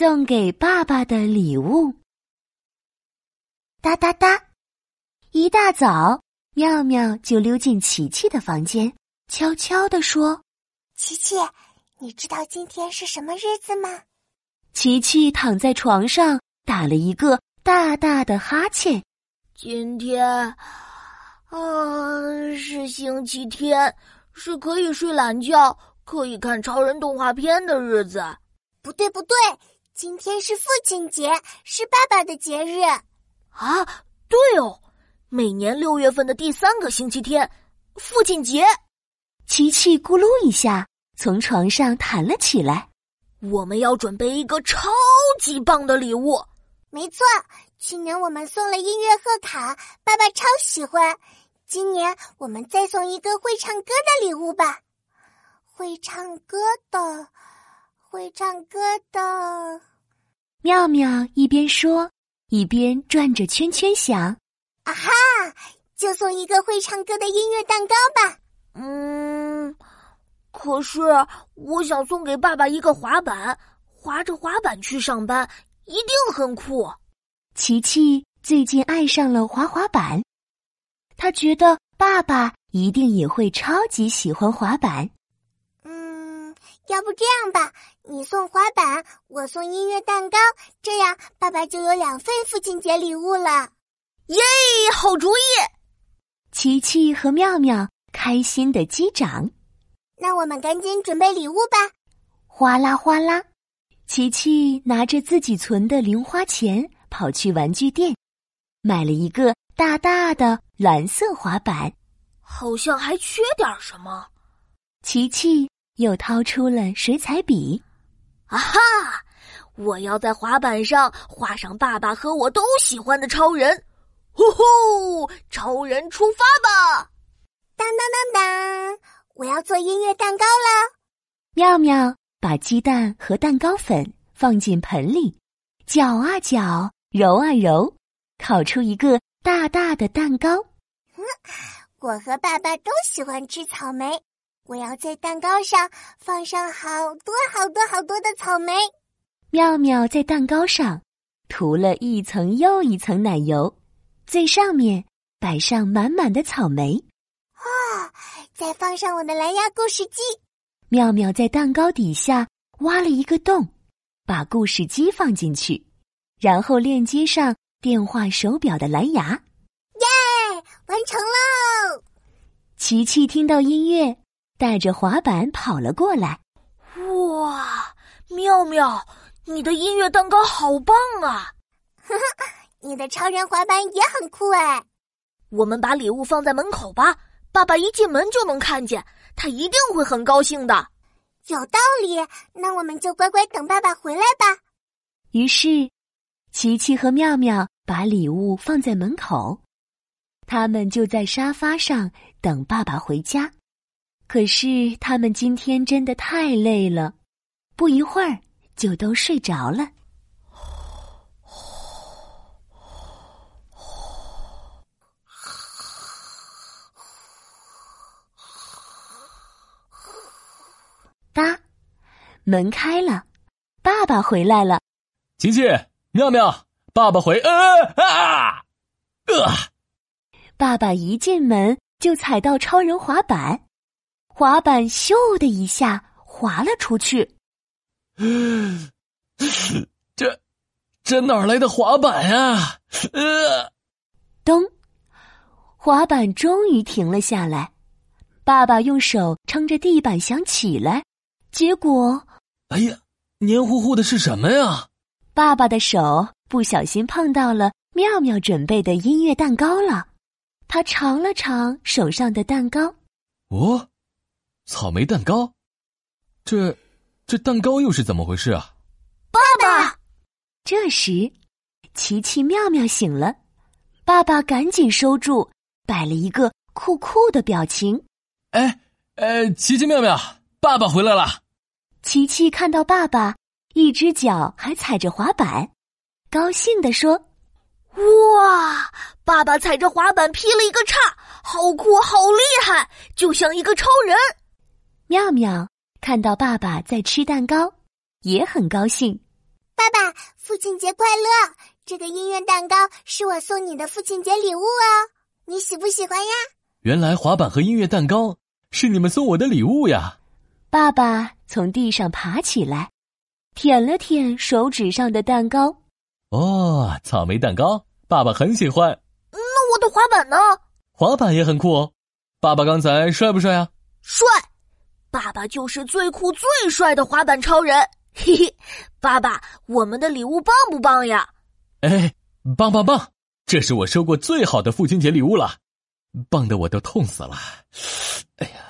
送给爸爸的礼物。哒哒哒！一大早，妙妙就溜进琪琪的房间，悄悄地说：“琪琪，你知道今天是什么日子吗？”琪琪躺在床上，打了一个大大的哈欠。今天啊，是星期天，是可以睡懒觉、可以看超人动画片的日子。不对，不对，今天是父亲节，是爸爸的节日。啊，对哦，每年六月份的第三个星期天，父亲节。琪琪咕噜一下从床上弹了起来。我们要准备一个超级棒的礼物。没错，去年我们送了音乐贺卡，爸爸超喜欢。今年我们再送一个会唱歌的礼物吧。会唱歌的，会唱歌的。妙妙一边说，一边转着圈圈想：“啊哈，就送一个会唱歌的音乐蛋糕吧。”嗯。可是，我想送给爸爸一个滑板，滑着滑板去上班，一定很酷。琪琪最近爱上了滑滑板，他觉得爸爸一定也会超级喜欢滑板。嗯，要不这样吧，你送滑板，我送音乐蛋糕，这样爸爸就有两份父亲节礼物了。耶，好主意！琪琪和妙妙开心的击掌。那我们赶紧准备礼物吧！哗啦哗啦，琪琪拿着自己存的零花钱跑去玩具店，买了一个大大的蓝色滑板。好像还缺点什么。琪琪又掏出了水彩笔。啊哈！我要在滑板上画上爸爸和我都喜欢的超人。呼呼！超人出发吧！当当当当！我要做音乐蛋糕了。妙妙把鸡蛋和蛋糕粉放进盆里，搅啊搅，揉啊揉，烤出一个大大的蛋糕。嗯，我和爸爸都喜欢吃草莓，我要在蛋糕上放上好多好多好多的草莓。妙妙在蛋糕上涂了一层又一层奶油，最上面摆上满满的草莓。啊！再放上我的蓝牙故事机。妙妙在蛋糕底下挖了一个洞，把故事机放进去，然后链接上电话手表的蓝牙。耶！完成喽！琪琪听到音乐，带着滑板跑了过来。哇！妙妙，你的音乐蛋糕好棒啊！呵呵，你的超人滑板也很酷哎。我们把礼物放在门口吧。爸爸一进门就能看见，他一定会很高兴的。有道理，那我们就乖乖等爸爸回来吧。于是，琪琪和妙妙把礼物放在门口，他们就在沙发上等爸爸回家。可是，他们今天真的太累了，不一会儿就都睡着了。哒，门开了，爸爸回来了。琪琪，妙妙，爸爸回。呃啊，呃，爸爸一进门就踩到超人滑板，滑板咻的一下滑了出去。这，这哪来的滑板呀？呃，咚，滑板终于停了下来。爸爸用手撑着地板想起来。结果，哎呀，黏糊糊的是什么呀？爸爸的手不小心碰到了妙妙准备的音乐蛋糕了。他尝了尝手上的蛋糕，哦，草莓蛋糕，这这蛋糕又是怎么回事啊？爸爸，这时，琪琪妙妙醒了，爸爸赶紧收住，摆了一个酷酷的表情。哎呃，琪琪妙妙。爸爸回来了，琪琪看到爸爸，一只脚还踩着滑板，高兴地说：“哇，爸爸踩着滑板劈了一个叉，好酷，好厉害，就像一个超人。”妙妙看到爸爸在吃蛋糕，也很高兴。爸爸，父亲节快乐！这个音乐蛋糕是我送你的父亲节礼物哦，你喜不喜欢呀？原来滑板和音乐蛋糕是你们送我的礼物呀！爸爸从地上爬起来，舔了舔手指上的蛋糕。哦，草莓蛋糕，爸爸很喜欢。那我的滑板呢？滑板也很酷哦。爸爸刚才帅不帅啊？帅！爸爸就是最酷最帅的滑板超人。嘿嘿，爸爸，我们的礼物棒不棒呀？哎，棒棒棒！这是我收过最好的父亲节礼物了，棒的我都痛死了。哎呀！